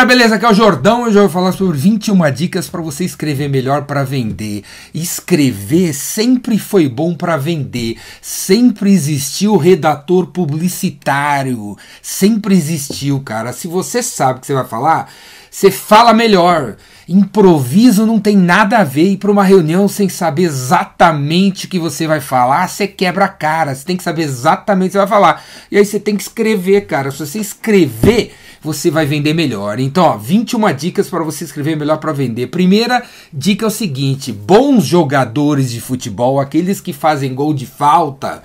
galera, beleza? Aqui é o Jordão. Hoje eu vou falar sobre 21 dicas para você escrever melhor para vender. Escrever sempre foi bom para vender. Sempre existiu redator publicitário. Sempre existiu, cara. Se você sabe o que você vai falar, você fala melhor. Improviso não tem nada a ver ir para uma reunião sem saber exatamente o que você vai falar, você quebra a cara. Você tem que saber exatamente o que você vai falar. E aí você tem que escrever, cara. Se você escrever, você vai vender melhor. Então, ó, 21 dicas para você escrever melhor para vender. Primeira dica é o seguinte: bons jogadores de futebol, aqueles que fazem gol de falta,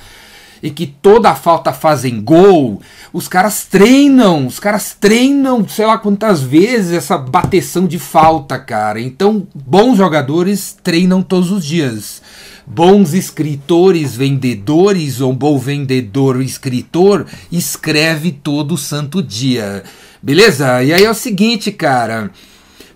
e que toda falta fazem gol, os caras treinam, os caras treinam, sei lá quantas vezes essa bateção de falta, cara. Então, bons jogadores treinam todos os dias. Bons escritores, vendedores, ou bom vendedor, escritor, escreve todo santo dia. Beleza? E aí é o seguinte, cara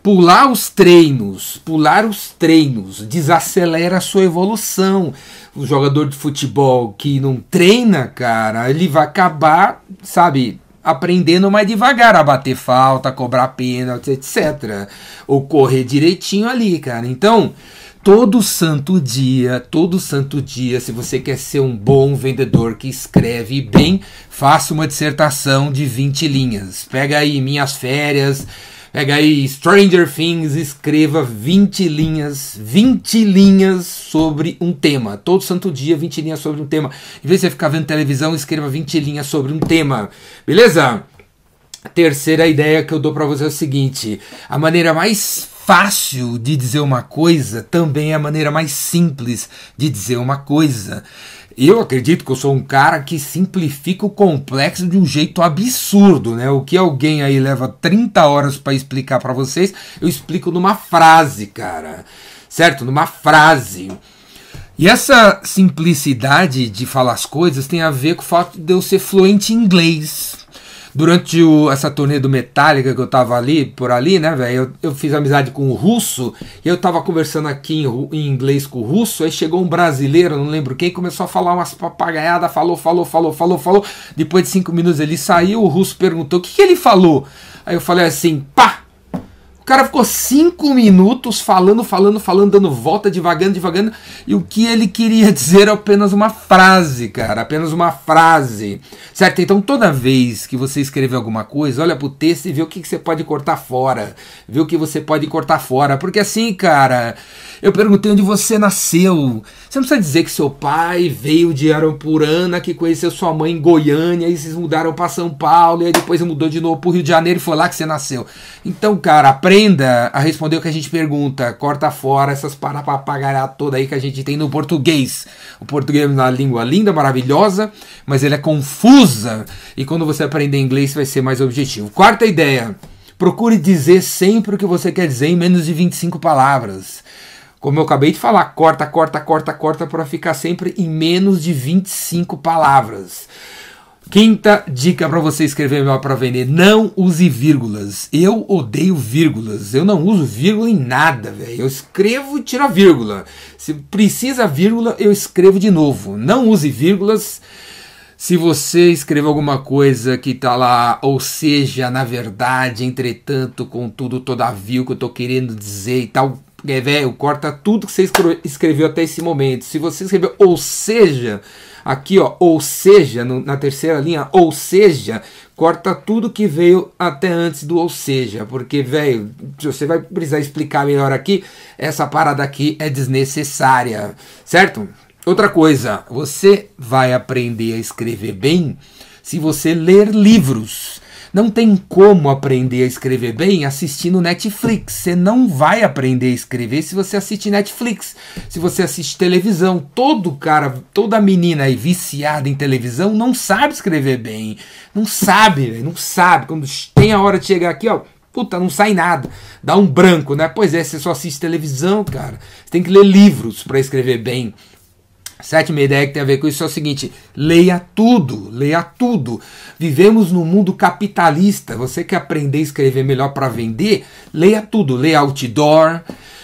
pular os treinos, pular os treinos, desacelera a sua evolução. O jogador de futebol que não treina, cara, ele vai acabar, sabe, aprendendo mais devagar a bater falta, a cobrar pênalti, etc. Ou correr direitinho ali, cara. Então, todo santo dia, todo santo dia, se você quer ser um bom vendedor que escreve bem, faça uma dissertação de 20 linhas. Pega aí minhas férias, Pega aí Stranger Things, escreva 20 linhas, 20 linhas sobre um tema. Todo santo dia, 20 linhas sobre um tema. Em vez de você ficar vendo televisão, escreva 20 linhas sobre um tema. Beleza? A terceira ideia que eu dou para você é o seguinte: a maneira mais fácil de dizer uma coisa também é a maneira mais simples de dizer uma coisa. Eu acredito que eu sou um cara que simplifica o complexo de um jeito absurdo, né? O que alguém aí leva 30 horas para explicar para vocês, eu explico numa frase, cara. Certo? Numa frase. E essa simplicidade de falar as coisas tem a ver com o fato de eu ser fluente em inglês durante o, essa turnê do Metallica que eu tava ali, por ali, né, velho, eu, eu, fiz amizade com o russo, e eu tava conversando aqui em, em, inglês com o russo, aí chegou um brasileiro, não lembro quem, começou a falar umas papagaiadas, falou, falou, falou, falou, falou, depois de cinco minutos ele saiu, o russo perguntou, o que, que ele falou? Aí eu falei assim, pá, cara ficou cinco minutos falando, falando, falando, dando volta, devagando, devagando, e o que ele queria dizer é apenas uma frase, cara, apenas uma frase, certo? Então toda vez que você escrever alguma coisa, olha pro texto e vê o que, que você pode cortar fora, vê o que você pode cortar fora, porque assim, cara, eu perguntei onde você nasceu, você não precisa dizer que seu pai veio de Arampurana, que conheceu sua mãe em Goiânia, e vocês mudaram para São Paulo, e aí depois mudou de novo pro Rio de Janeiro e foi lá que você nasceu. Então, cara, aprenda aprenda a responder o que a gente pergunta. Corta fora essas papagaiadas toda aí que a gente tem no português. O português é uma língua linda, maravilhosa, mas ele é confusa. E quando você aprender inglês vai ser mais objetivo. Quarta ideia. Procure dizer sempre o que você quer dizer em menos de 25 palavras. Como eu acabei de falar, corta, corta, corta, corta para ficar sempre em menos de 25 palavras. Quinta dica para você escrever melhor para vender: não use vírgulas. Eu odeio vírgulas. Eu não uso vírgula em nada, velho. Eu escrevo e tiro a vírgula. Se precisa vírgula, eu escrevo de novo. Não use vírgulas. Se você escreveu alguma coisa que tá lá, ou seja, na verdade, entretanto, contudo, todavia, o que eu tô querendo dizer e tal, é, velho, corta tudo que você escreveu até esse momento. Se você escreveu ou seja, aqui ó, ou seja, no, na terceira linha, ou seja, corta tudo que veio até antes do ou seja, porque, velho, você vai precisar explicar melhor aqui, essa parada aqui é desnecessária, certo? Outra coisa, você vai aprender a escrever bem se você ler livros. Não tem como aprender a escrever bem assistindo Netflix. Você não vai aprender a escrever se você assiste Netflix. Se você assiste televisão, todo cara, toda menina aí viciada em televisão não sabe escrever bem. Não sabe, não sabe. Quando tem a hora de chegar aqui, ó, puta, não sai nada. Dá um branco, né? Pois é, você só assiste televisão, cara. Você tem que ler livros para escrever bem. Sétima ideia que tem a ver com isso é o seguinte: leia tudo, leia tudo. Vivemos num mundo capitalista. Você quer aprender a escrever melhor para vender? Leia tudo. Leia outdoor,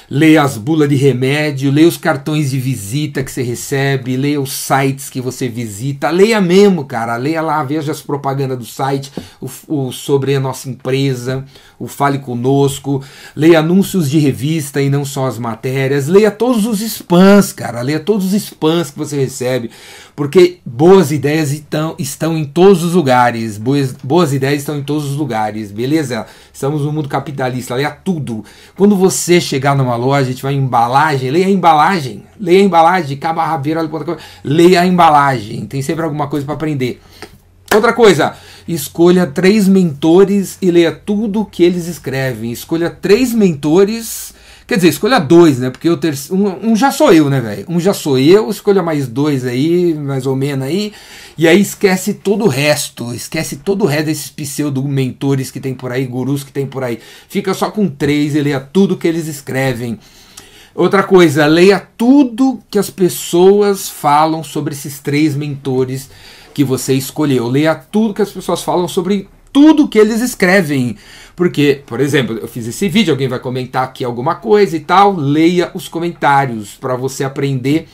leia as bulas de remédio, leia os cartões de visita que você recebe, leia os sites que você visita, leia mesmo, cara, leia lá, veja as propagandas do site, o, o sobre a nossa empresa, o Fale Conosco, leia anúncios de revista e não só as matérias, leia todos os spams, cara, leia todos os spams que você recebe, porque boas ideias estão, estão em todos os lugares, boas, boas ideias estão em todos os lugares, beleza? Estamos no mundo capitalista, leia tudo. Quando você chegar numa loja, em embalagem, leia a embalagem, leia a embalagem, caba rabeira, leia a embalagem, tem sempre alguma coisa para aprender. Outra coisa, escolha três mentores e leia tudo que eles escrevem. Escolha três mentores. Quer dizer, escolha dois, né? Porque o terceiro, um, um já sou eu, né, velho? Um já sou eu, escolha mais dois aí, mais ou menos aí. E aí esquece todo o resto. Esquece todo o resto desses pseudo-mentores que tem por aí, gurus que tem por aí. Fica só com três e leia tudo que eles escrevem. Outra coisa, leia tudo que as pessoas falam sobre esses três mentores que você escolheu. Leia tudo que as pessoas falam sobre tudo que eles escrevem. Porque, por exemplo, eu fiz esse vídeo, alguém vai comentar aqui alguma coisa e tal, leia os comentários para você aprender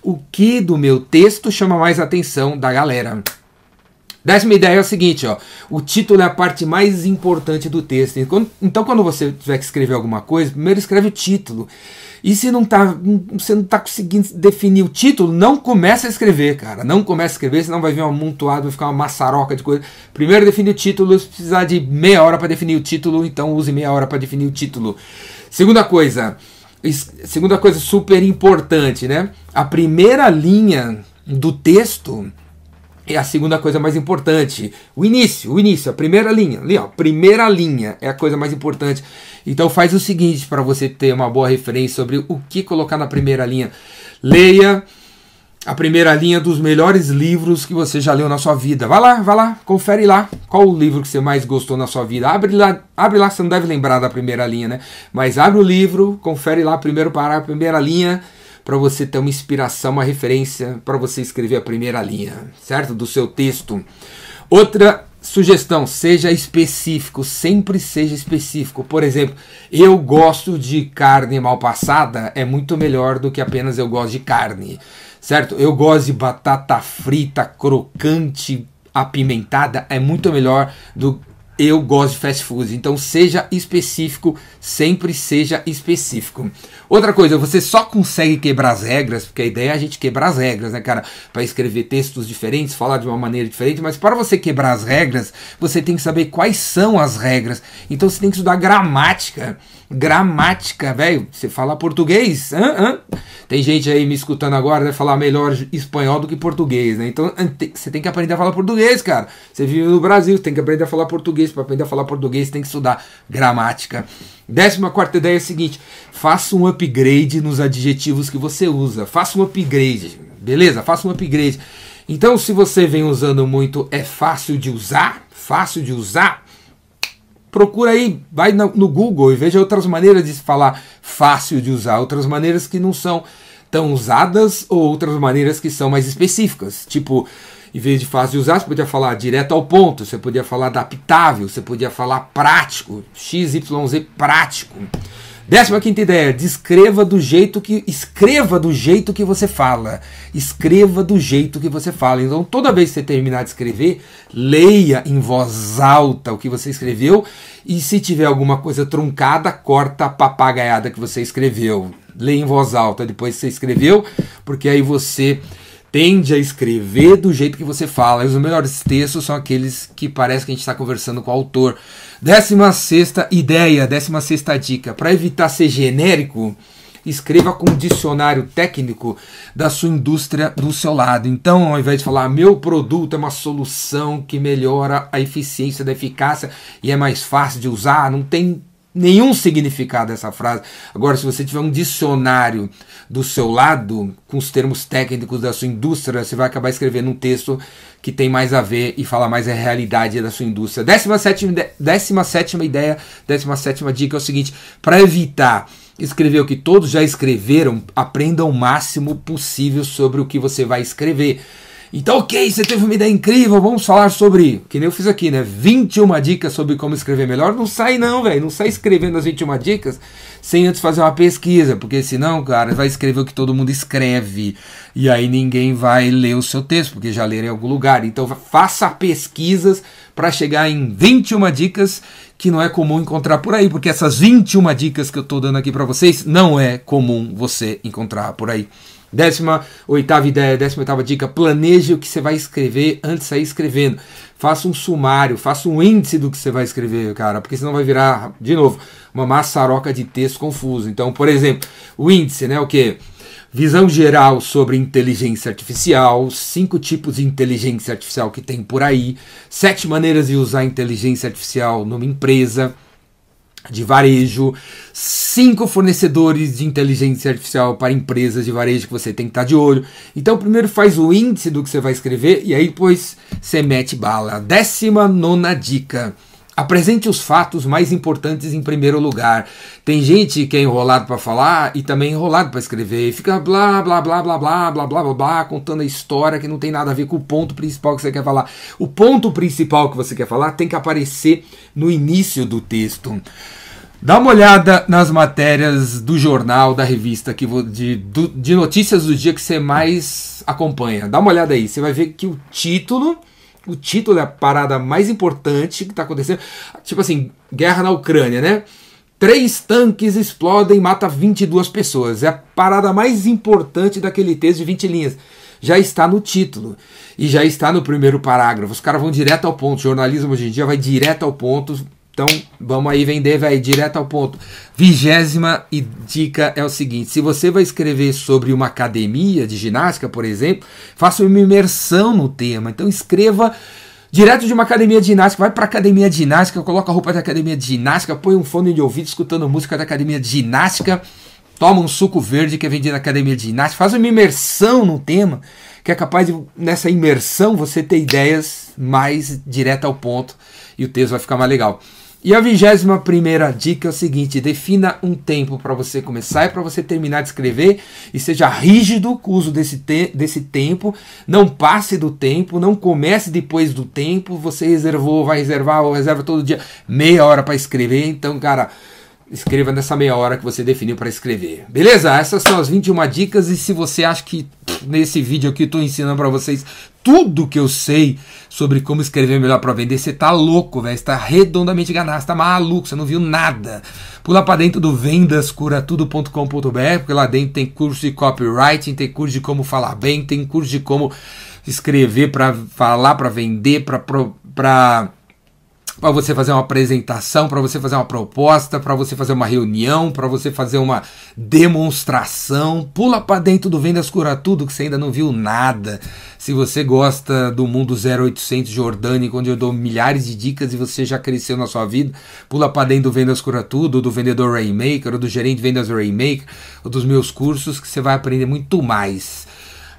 o que do meu texto chama mais atenção da galera. Décima ideia é o seguinte, ó, o título é a parte mais importante do texto. Então, quando você tiver que escrever alguma coisa, primeiro escreve o título. E se não tá, você não está conseguindo definir o título, não comece a escrever, cara. Não comece a escrever, senão vai vir um amontoado, vai ficar uma maçaroca de coisa. Primeiro define o título, se precisar de meia hora para definir o título, então use meia hora para definir o título. Segunda coisa, segunda coisa super importante, né? A primeira linha do texto é a segunda coisa mais importante. O início, o início, a primeira linha. Ali, ó, primeira linha é a coisa mais importante. Então faz o seguinte para você ter uma boa referência sobre o que colocar na primeira linha. Leia a primeira linha dos melhores livros que você já leu na sua vida. Vai lá, vai lá, confere lá qual o livro que você mais gostou na sua vida. Abre lá, abre lá, você não deve lembrar da primeira linha, né? Mas abre o livro, confere lá primeiro parar a primeira linha para você ter uma inspiração, uma referência para você escrever a primeira linha, certo? Do seu texto. Outra sugestão, seja específico, sempre seja específico. Por exemplo, eu gosto de carne mal passada, é muito melhor do que apenas eu gosto de carne, certo? Eu gosto de batata frita, crocante, apimentada, é muito melhor do eu gosto de fast food. Então seja específico, sempre seja específico. Outra coisa, você só consegue quebrar as regras, porque a ideia é a gente quebrar as regras, né, cara? Para escrever textos diferentes, falar de uma maneira diferente, mas para você quebrar as regras, você tem que saber quais são as regras. Então você tem que estudar gramática. Gramática, velho. Você fala português? Hã? Hã? Tem gente aí me escutando agora, vai falar melhor espanhol do que português, né? Então você tem que aprender a falar português, cara. Você vive no Brasil, tem que aprender a falar português. Para aprender a falar português, tem que estudar gramática. Décima quarta ideia é a seguinte: faça um upgrade nos adjetivos que você usa. Faça um upgrade, beleza? Faça um upgrade. Então, se você vem usando muito, é fácil de usar, fácil de usar procura aí, vai no Google e veja outras maneiras de falar fácil de usar, outras maneiras que não são tão usadas ou outras maneiras que são mais específicas. Tipo, em vez de fácil de usar, você podia falar direto ao ponto, você podia falar adaptável, você podia falar prático, XYZ prático. Décima quinta ideia, descreva do jeito que escreva do jeito que você fala. Escreva do jeito que você fala. Então, toda vez que você terminar de escrever, leia em voz alta o que você escreveu e se tiver alguma coisa truncada, corta a papagaiada que você escreveu. Leia em voz alta depois que você escreveu, porque aí você tende a escrever do jeito que você fala. E os melhores textos são aqueles que parece que a gente está conversando com o autor. Décima sexta ideia, décima sexta dica. Para evitar ser genérico, escreva com um dicionário técnico da sua indústria do seu lado. Então, ao invés de falar meu produto é uma solução que melhora a eficiência da eficácia e é mais fácil de usar, não tem nenhum significado essa frase. Agora, se você tiver um dicionário do seu lado, com os termos técnicos da sua indústria, você vai acabar escrevendo um texto que tem mais a ver e fala mais a realidade da sua indústria. 17 sétima ideia, 17 dica é o seguinte: para evitar escrever o que todos já escreveram, aprenda o máximo possível sobre o que você vai escrever. Então, ok, você teve uma ideia incrível, vamos falar sobre, que nem eu fiz aqui, né? 21 dicas sobre como escrever melhor. Não sai não, velho, não sai escrevendo as 21 dicas sem antes fazer uma pesquisa, porque senão, cara, vai escrever o que todo mundo escreve e aí ninguém vai ler o seu texto, porque já leram em algum lugar. Então, faça pesquisas para chegar em 21 dicas que não é comum encontrar por aí, porque essas 21 dicas que eu estou dando aqui para vocês não é comum você encontrar por aí. Décima oitava ideia, décima oitava dica, planeje o que você vai escrever antes de sair escrevendo. Faça um sumário, faça um índice do que você vai escrever, cara, porque senão vai virar, de novo, uma maçaroca de texto confuso. Então, por exemplo, o índice, né, o que? Visão geral sobre inteligência artificial, cinco tipos de inteligência artificial que tem por aí, sete maneiras de usar inteligência artificial numa empresa, de varejo, cinco fornecedores de inteligência artificial para empresas de varejo que você tem que estar de olho. Então, primeiro faz o índice do que você vai escrever e aí depois você mete bala. Décima nona dica. Apresente os fatos mais importantes em primeiro lugar. Tem gente que é enrolado para falar e também enrolado para escrever. E fica blá blá blá blá blá blá blá blá blá contando a história que não tem nada a ver com o ponto principal que você quer falar. O ponto principal que você quer falar tem que aparecer no início do texto. Dá uma olhada nas matérias do jornal, da revista que de, de notícias do dia que você mais acompanha. Dá uma olhada aí. Você vai ver que o título o título é a parada mais importante que está acontecendo. Tipo assim, guerra na Ucrânia, né? Três tanques explodem e mata 22 pessoas. É a parada mais importante daquele texto de 20 linhas. Já está no título e já está no primeiro parágrafo. Os caras vão direto ao ponto. O jornalismo hoje em dia vai direto ao ponto então, vamos aí vender, velho, direto ao ponto. Vigésima dica é o seguinte: se você vai escrever sobre uma academia de ginástica, por exemplo, faça uma imersão no tema. Então, escreva direto de uma academia de ginástica, vai para academia de ginástica, coloca a roupa da academia de ginástica, põe um fone de ouvido escutando música da academia de ginástica, toma um suco verde que é vendido na academia de ginástica, faz uma imersão no tema, que é capaz de, nessa imersão, você ter ideias mais direto ao ponto e o texto vai ficar mais legal. E a vigésima primeira dica é o seguinte: defina um tempo para você começar e para você terminar de escrever e seja rígido com o uso desse, te desse tempo. Não passe do tempo, não comece depois do tempo. Você reservou, vai reservar ou reserva todo dia meia hora para escrever. Então, cara, escreva nessa meia hora que você definiu para escrever. Beleza? Essas são as 21 dicas. E se você acha que nesse vídeo aqui eu estou ensinando para vocês tudo que eu sei sobre como escrever melhor para vender, você tá louco, velho. Você tá redondamente enganado, você tá maluco, você não viu nada. Pula para dentro do vendascuratudo.com.br, porque lá dentro tem curso de copywriting, tem curso de como falar bem, tem curso de como escrever para falar, para vender, para para você fazer uma apresentação, para você fazer uma proposta, para você fazer uma reunião, para você fazer uma demonstração. Pula para dentro do Vendas Cura Tudo que você ainda não viu nada. Se você gosta do mundo 0800 Jordânico, onde eu dou milhares de dicas e você já cresceu na sua vida, pula para dentro do Vendas Cura Tudo, do vendedor Rainmaker, ou do gerente vendas Rainmaker, ou dos meus cursos que você vai aprender muito mais.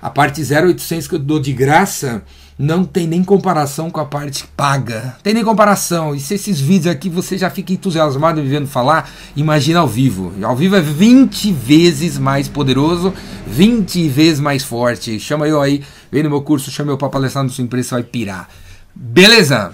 A parte 0800 que eu dou de graça não tem nem comparação com a parte paga. Tem nem comparação. E se esses vídeos aqui você já fica entusiasmado vendo falar, imagina ao vivo. Ao vivo é 20 vezes mais poderoso, 20 vezes mais forte. Chama eu aí, vem no meu curso, chama eu para palestrar no sua empresa, vai pirar. Beleza?